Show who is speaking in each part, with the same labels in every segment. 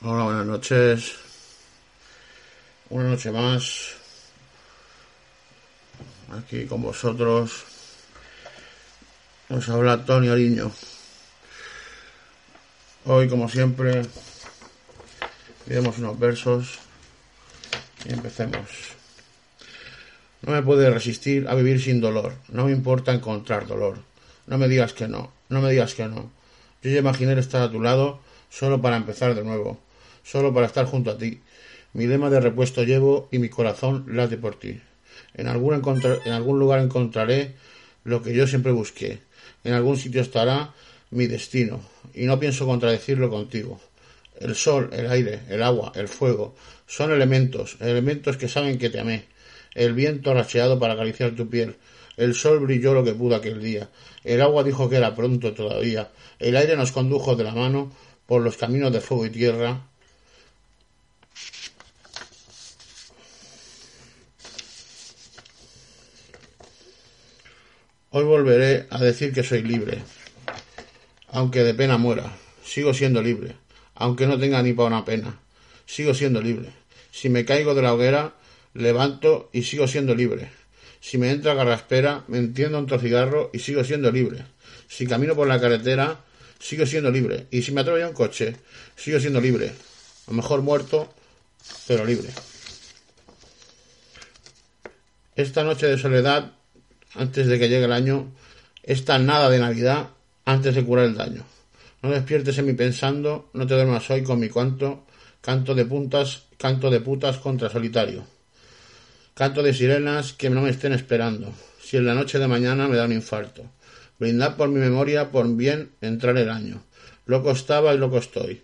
Speaker 1: Hola, buenas noches. Una noche más. Aquí con vosotros. Nos habla Tony Ariño. Hoy, como siempre, diremos unos versos y empecemos. No me puede resistir a vivir sin dolor. No me importa encontrar dolor. No me digas que no. No me digas que no. Yo ya imaginé estar a tu lado solo para empezar de nuevo solo para estar junto a ti. Mi lema de repuesto llevo y mi corazón late por ti. En algún, en algún lugar encontraré lo que yo siempre busqué. En algún sitio estará mi destino. Y no pienso contradecirlo contigo. El sol, el aire, el agua, el fuego son elementos, elementos que saben que te amé. El viento arracheado para acariciar tu piel. El sol brilló lo que pudo aquel día. El agua dijo que era pronto todavía. El aire nos condujo de la mano por los caminos de fuego y tierra Hoy volveré a decir que soy libre, aunque de pena muera. Sigo siendo libre, aunque no tenga ni para una pena. Sigo siendo libre. Si me caigo de la hoguera, levanto y sigo siendo libre. Si me entra garraspera, me entiendo un cigarro y sigo siendo libre. Si camino por la carretera, sigo siendo libre. Y si me atropella un coche, sigo siendo libre. A lo mejor muerto, pero libre. Esta noche de soledad antes de que llegue el año, esta nada de Navidad antes de curar el daño. No despiertes en mí pensando, no te duermas hoy con mi canto, canto de puntas, canto de putas contra solitario. Canto de sirenas que no me estén esperando, si en la noche de mañana me da un infarto. Brindad por mi memoria, por bien entrar el año. Loco estaba y loco estoy,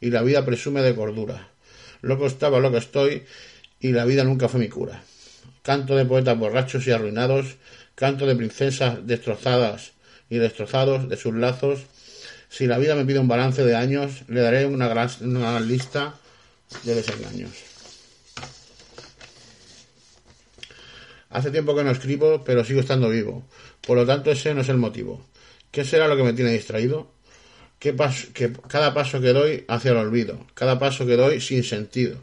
Speaker 1: y la vida presume de cordura. Loco estaba, loco estoy, y la vida nunca fue mi cura. Canto de poetas borrachos y arruinados, canto de princesas destrozadas y destrozados de sus lazos. Si la vida me pide un balance de años, le daré una gran, lista de desengaños. Hace tiempo que no escribo, pero sigo estando vivo. Por lo tanto, ese no es el motivo. ¿Qué será lo que me tiene distraído? que cada paso que doy hacia el olvido, cada paso que doy sin sentido.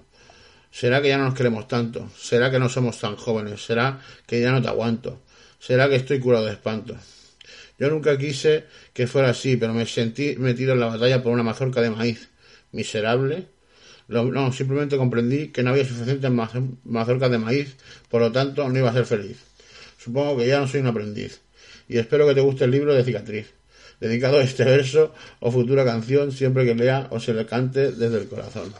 Speaker 1: ¿Será que ya no nos queremos tanto? ¿Será que no somos tan jóvenes? ¿Será que ya no te aguanto? Será que estoy curado de espanto. Yo nunca quise que fuera así, pero me sentí metido en la batalla por una mazorca de maíz. Miserable. No, simplemente comprendí que no había suficientes mazorcas de maíz, por lo tanto no iba a ser feliz. Supongo que ya no soy un aprendiz. Y espero que te guste el libro de cicatriz, dedicado a este verso o futura canción siempre que lea o se le cante desde el corazón.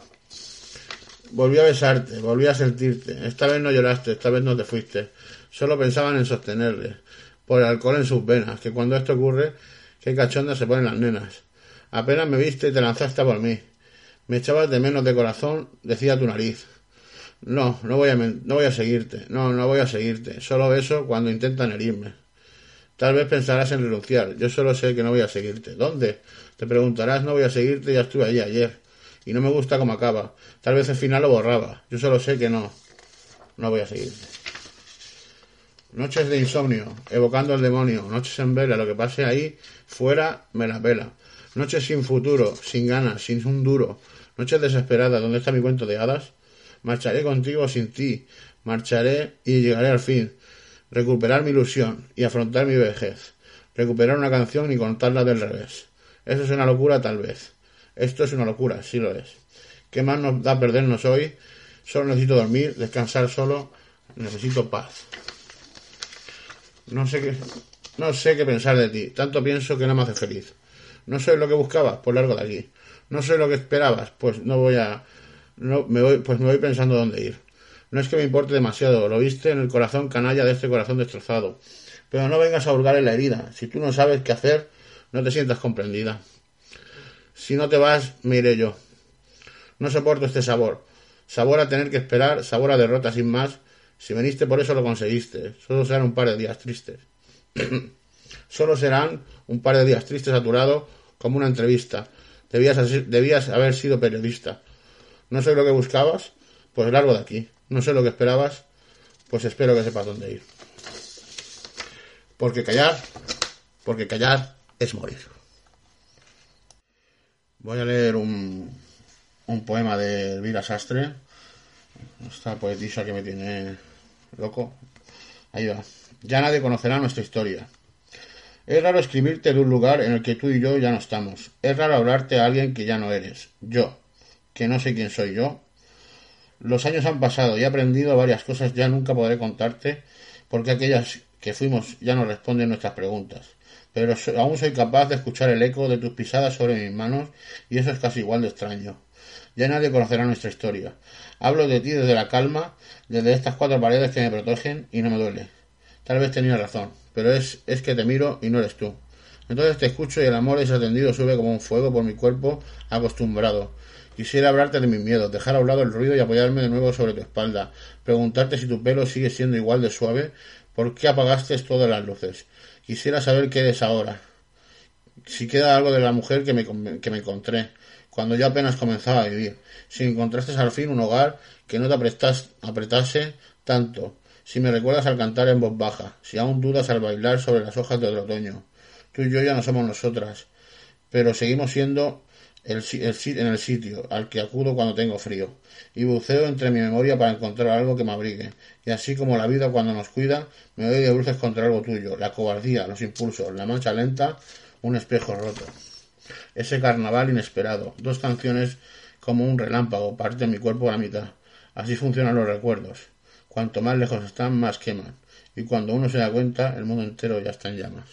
Speaker 1: Volví a besarte, volví a sentirte. Esta vez no lloraste, esta vez no te fuiste. Solo pensaban en sostenerle, por el alcohol en sus venas, que cuando esto ocurre, qué cachondas se ponen las nenas. Apenas me viste y te lanzaste por mí. Me echabas de menos de corazón, decía tu nariz. No, no voy a, no voy a seguirte, no, no voy a seguirte. Solo beso cuando intentan herirme. Tal vez pensarás en renunciar. Yo solo sé que no voy a seguirte. ¿Dónde? Te preguntarás, no voy a seguirte, ya estuve allí ayer. Y no me gusta cómo acaba. Tal vez el final lo borraba. Yo solo sé que no. No voy a seguirte. Noches de insomnio, evocando al demonio, noches en vela, lo que pase ahí fuera me la pela. Noches sin futuro, sin ganas, sin un duro. Noches desesperadas, ¿dónde está mi cuento de hadas? Marcharé contigo sin ti, marcharé y llegaré al fin. Recuperar mi ilusión y afrontar mi vejez. Recuperar una canción y contarla del revés. Eso es una locura tal vez. Esto es una locura, sí lo es. ¿Qué más nos da perdernos hoy? Solo necesito dormir, descansar solo, necesito paz. No sé qué, no sé qué pensar de ti. Tanto pienso que no me hace feliz. No soy lo que buscabas, pues largo de aquí. No soy lo que esperabas, pues no voy a, No, me voy, pues me voy pensando dónde ir. No es que me importe demasiado, lo viste en el corazón canalla de este corazón destrozado. Pero no vengas a hurgar en la herida. Si tú no sabes qué hacer, no te sientas comprendida. Si no te vas, me iré yo. No soporto este sabor. Sabor a tener que esperar, sabor a derrota sin más. Si veniste por eso lo conseguiste. Solo serán un par de días tristes. Solo serán un par de días tristes saturado como una entrevista. Debías, debías haber sido periodista. No sé lo que buscabas, pues largo de aquí. No sé lo que esperabas, pues espero que sepas dónde ir. Porque callar, porque callar es morir. Voy a leer un, un poema de Elvira Sastre. Esta poetisa que me tiene loco. Ahí va. Ya nadie conocerá nuestra historia. Es raro escribirte de un lugar en el que tú y yo ya no estamos. Es raro hablarte a alguien que ya no eres. Yo, que no sé quién soy yo. Los años han pasado y he aprendido varias cosas ya nunca podré contarte porque aquellas que fuimos ya no responden nuestras preguntas. Pero aún soy capaz de escuchar el eco de tus pisadas sobre mis manos y eso es casi igual de extraño. Ya nadie conocerá nuestra historia. Hablo de ti desde la calma, desde estas cuatro paredes que me protegen y no me duele. Tal vez tenía razón, pero es, es que te miro y no eres tú. Entonces te escucho y el amor desatendido sube como un fuego por mi cuerpo acostumbrado. Quisiera hablarte de mis miedos, dejar a un lado el ruido y apoyarme de nuevo sobre tu espalda, preguntarte si tu pelo sigue siendo igual de suave, por qué apagaste todas las luces. Quisiera saber qué eres ahora, si queda algo de la mujer que me, que me encontré, cuando yo apenas comenzaba a vivir, si encontraste al fin un hogar que no te apretase tanto, si me recuerdas al cantar en voz baja, si aún dudas al bailar sobre las hojas del otoño. Tú y yo ya no somos nosotras, pero seguimos siendo el, en el sitio al que acudo cuando tengo frío, y buceo entre mi memoria para encontrar algo que me abrigue, y así como la vida cuando nos cuida, me doy de bruces contra algo tuyo, la cobardía, los impulsos, la mancha lenta, un espejo roto. Ese carnaval inesperado, dos canciones como un relámpago, parte mi cuerpo a la mitad. Así funcionan los recuerdos. Cuanto más lejos están, más queman. Y cuando uno se da cuenta, el mundo entero ya está en llamas.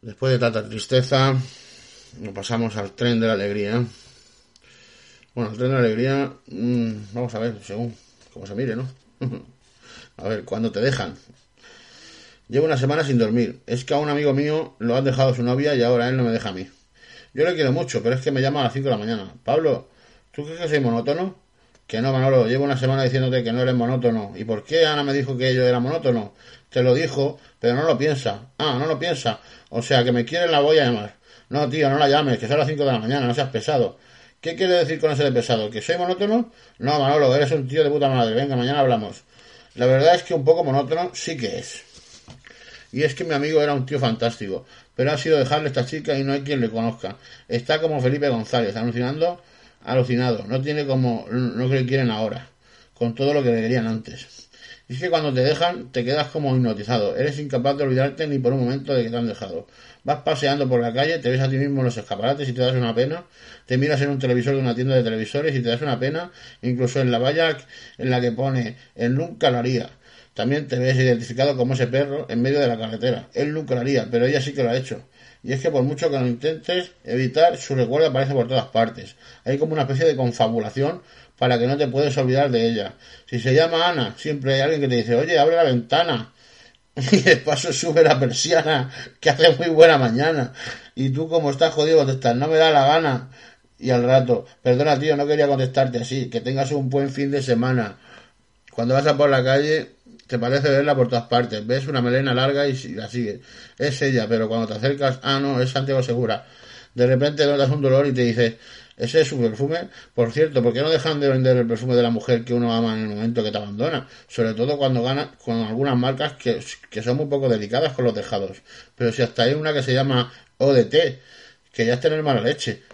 Speaker 1: Después de tanta tristeza, nos pasamos al tren de la alegría. Bueno, el tren de la alegría, mmm, vamos a ver, según cómo se mire, ¿no? a ver, cuando te dejan. Llevo una semana sin dormir. Es que a un amigo mío lo han dejado su novia y ahora él no me deja a mí. Yo le quiero mucho, pero es que me llama a las 5 de la mañana. Pablo, ¿tú crees que soy monótono? Que no, Manolo, llevo una semana diciéndote que no eres monótono. ¿Y por qué Ana me dijo que yo era monótono? Te lo dijo, pero no lo piensa. Ah, no lo piensa. O sea, que me quiere la voy a llamar. No, tío, no la llames, que son las 5 de la mañana, no seas pesado. ¿Qué quiere decir con ese de pesado? ¿Que soy monótono? No, Manolo, eres un tío de puta madre. Venga, mañana hablamos. La verdad es que un poco monótono sí que es. Y es que mi amigo era un tío fantástico, pero ha sido dejarle a esta chica y no hay quien le conozca. Está como Felipe González, alucinando, alucinado. No tiene como lo que le quieren ahora, con todo lo que le querían antes. Y es que cuando te dejan, te quedas como hipnotizado. Eres incapaz de olvidarte ni por un momento de que te han dejado. Vas paseando por la calle, te ves a ti mismo en los escaparates y te das una pena. Te miras en un televisor de una tienda de televisores y te das una pena. Incluso en la valla en la que pone, él nunca lo haría. También te ves identificado como ese perro en medio de la carretera. Él haría, pero ella sí que lo ha hecho. Y es que por mucho que lo intentes evitar, su recuerdo aparece por todas partes. Hay como una especie de confabulación para que no te puedes olvidar de ella. Si se llama Ana, siempre hay alguien que te dice, oye, abre la ventana. Y de paso sube la persiana, que hace muy buena mañana. Y tú como estás jodido contestas, no me da la gana. Y al rato, perdona tío, no quería contestarte así, que tengas un buen fin de semana. Cuando vas a por la calle, te parece verla por todas partes. Ves una melena larga y la sigues. Es ella, pero cuando te acercas, ah, no, es Santiago Segura. De repente notas un dolor y te dices, ese es su perfume. Por cierto, ¿por qué no dejan de vender el perfume de la mujer que uno ama en el momento que te abandona? Sobre todo cuando gana con algunas marcas que, que son muy poco delicadas con los dejados. Pero si hasta hay una que se llama ODT, que ya es tener mala leche.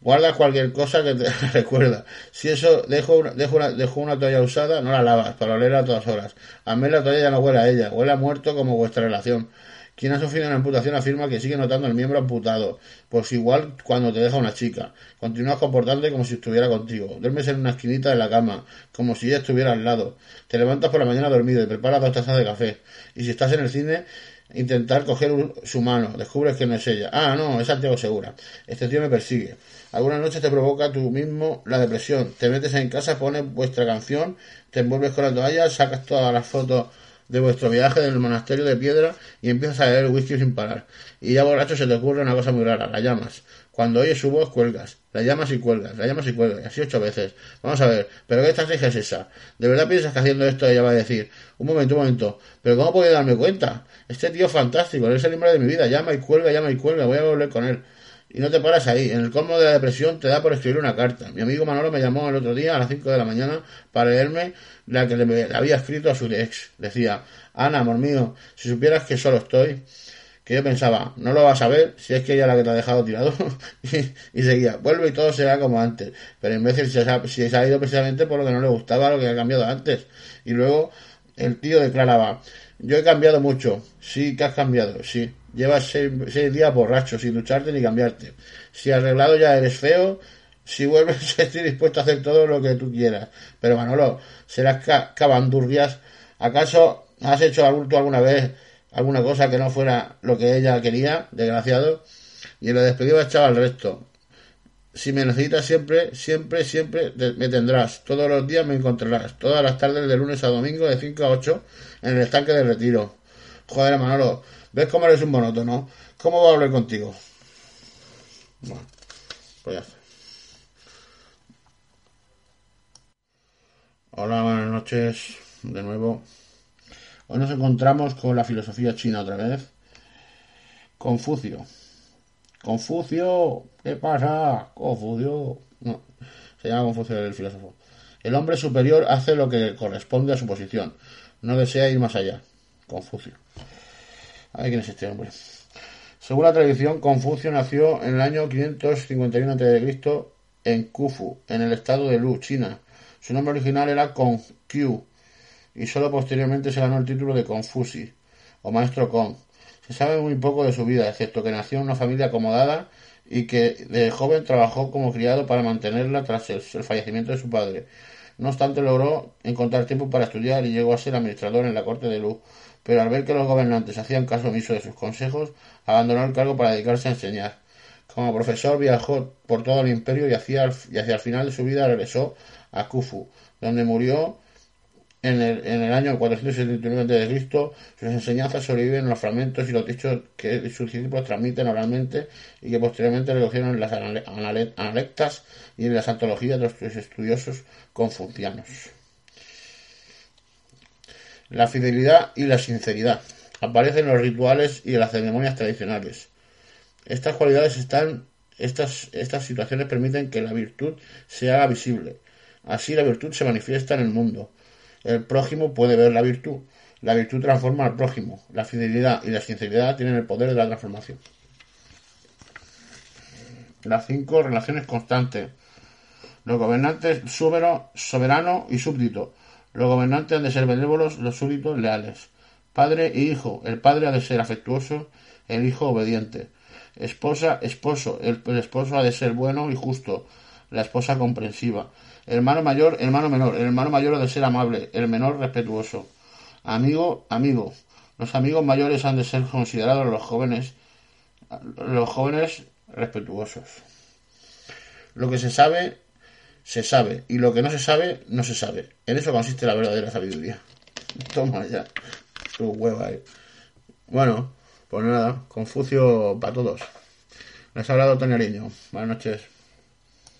Speaker 1: Guarda cualquier cosa que te recuerda. Si eso dejo una, dejo, una, dejo una toalla usada, no la lavas para olerla a todas horas. A mí la toalla ya no huele a ella, huele a muerto como vuestra relación. Quien ha sufrido una amputación afirma que sigue notando el miembro amputado, pues igual cuando te deja una chica. Continúas comportándote como si estuviera contigo. Duermes en una esquinita de la cama, como si ella estuviera al lado. Te levantas por la mañana dormido y preparas dos tazas de café. Y si estás en el cine, intentar coger su mano. Descubres que no es ella. Ah, no, es Santiago Segura. Este tío me persigue. Algunas noches te provoca tú mismo la depresión. Te metes en casa, pones vuestra canción, te envuelves con la toalla, sacas todas las fotos de vuestro viaje del monasterio de piedra y empiezas a beber whisky sin parar. Y ya borracho se te ocurre una cosa muy rara, la llamas. Cuando oyes su voz, cuelgas. La llamas y cuelgas, la llamas y cuelgas. Así ocho veces. Vamos a ver, ¿pero qué estrategia es esa? ¿De verdad piensas que haciendo esto ella va a decir, un momento, un momento, ¿pero cómo puedo darme cuenta? Este tío fantástico, es el hombre de mi vida, llama y cuelga, llama y cuelga, voy a volver con él. Y no te paras ahí. En el colmo de la depresión te da por escribir una carta. Mi amigo Manolo me llamó el otro día a las 5 de la mañana para leerme la que le había escrito a su ex. Decía, Ana, amor mío, si supieras que solo estoy, que yo pensaba, no lo vas a ver si es que ella la que te ha dejado tirado. y, seguía, vuelve y todo será como antes. Pero en vez de se, ha, se ha ido precisamente por lo que no le gustaba, lo que ha cambiado antes. Y luego el tío declaraba, yo he cambiado mucho. Sí que has cambiado, sí. Llevas seis, días borracho, sin ducharte ni cambiarte. Si arreglado ya eres feo, si vuelves estoy dispuesto a hacer todo lo que tú quieras. Pero Manolo, serás cabandurrias. ¿Acaso ¿Has hecho adulto alguna vez alguna cosa que no fuera lo que ella quería, desgraciado? Y en la despedida echaba al resto. Si me necesitas siempre, siempre, siempre me tendrás. Todos los días me encontrarás. Todas las tardes de lunes a domingo de 5 a 8 en el estanque de retiro. Joder, Manolo, ¿ves cómo eres un monótono? ¿Cómo voy a hablar contigo? Bueno, pues ya está. Hola, buenas noches. De nuevo. Hoy nos encontramos con la filosofía china otra vez. Confucio. Confucio, ¿qué pasa? Confucio. No, se llama Confucio el filósofo. El hombre superior hace lo que corresponde a su posición. No desea ir más allá. Confucio. A ver quién es este hombre. Según la tradición, Confucio nació en el año 551 a.C. en Kufu, en el estado de Lu, China. Su nombre original era Kongqiu y solo posteriormente se ganó el título de Confuci o maestro Kong. Se sabe muy poco de su vida, excepto que nació en una familia acomodada y que de joven trabajó como criado para mantenerla tras el, fallecimiento de su padre. No obstante, logró encontrar tiempo para estudiar y llegó a ser administrador en la corte de Lu, pero al ver que los gobernantes hacían caso omiso de sus consejos, abandonó el cargo para dedicarse a enseñar. Como profesor viajó por todo el imperio y hacia, hacia el final de su vida regresó a Kufu, donde murió en el, en el año 479 a.C., sus enseñanzas sobreviven en los fragmentos y los dichos que sus discípulos transmiten oralmente y que posteriormente recogieron en las analectas y en las antologías de los estudiosos confucianos. La fidelidad y la sinceridad aparecen en los rituales y en las ceremonias tradicionales. Estas cualidades están, estas, estas situaciones permiten que la virtud se haga visible. Así la virtud se manifiesta en el mundo el prójimo puede ver la virtud. La virtud transforma al prójimo. La fidelidad y la sinceridad tienen el poder de la transformación. Las cinco relaciones constantes. Los gobernantes soberano y súbdito. Los gobernantes han de ser benévolos, los súbditos leales. Padre y hijo. El padre ha de ser afectuoso, el hijo obediente. Esposa, esposo. El, el esposo ha de ser bueno y justo, la esposa comprensiva. Hermano mayor, hermano menor. El hermano mayor ha de ser amable, el menor respetuoso. Amigo, amigo. Los amigos mayores han de ser considerados los jóvenes, los jóvenes respetuosos. Lo que se sabe, se sabe. Y lo que no se sabe, no se sabe. En eso consiste la verdadera sabiduría. Toma ya. Tu hueva, eh. Bueno, pues nada. Confucio para todos. Les ha hablado Toñariño. Buenas noches.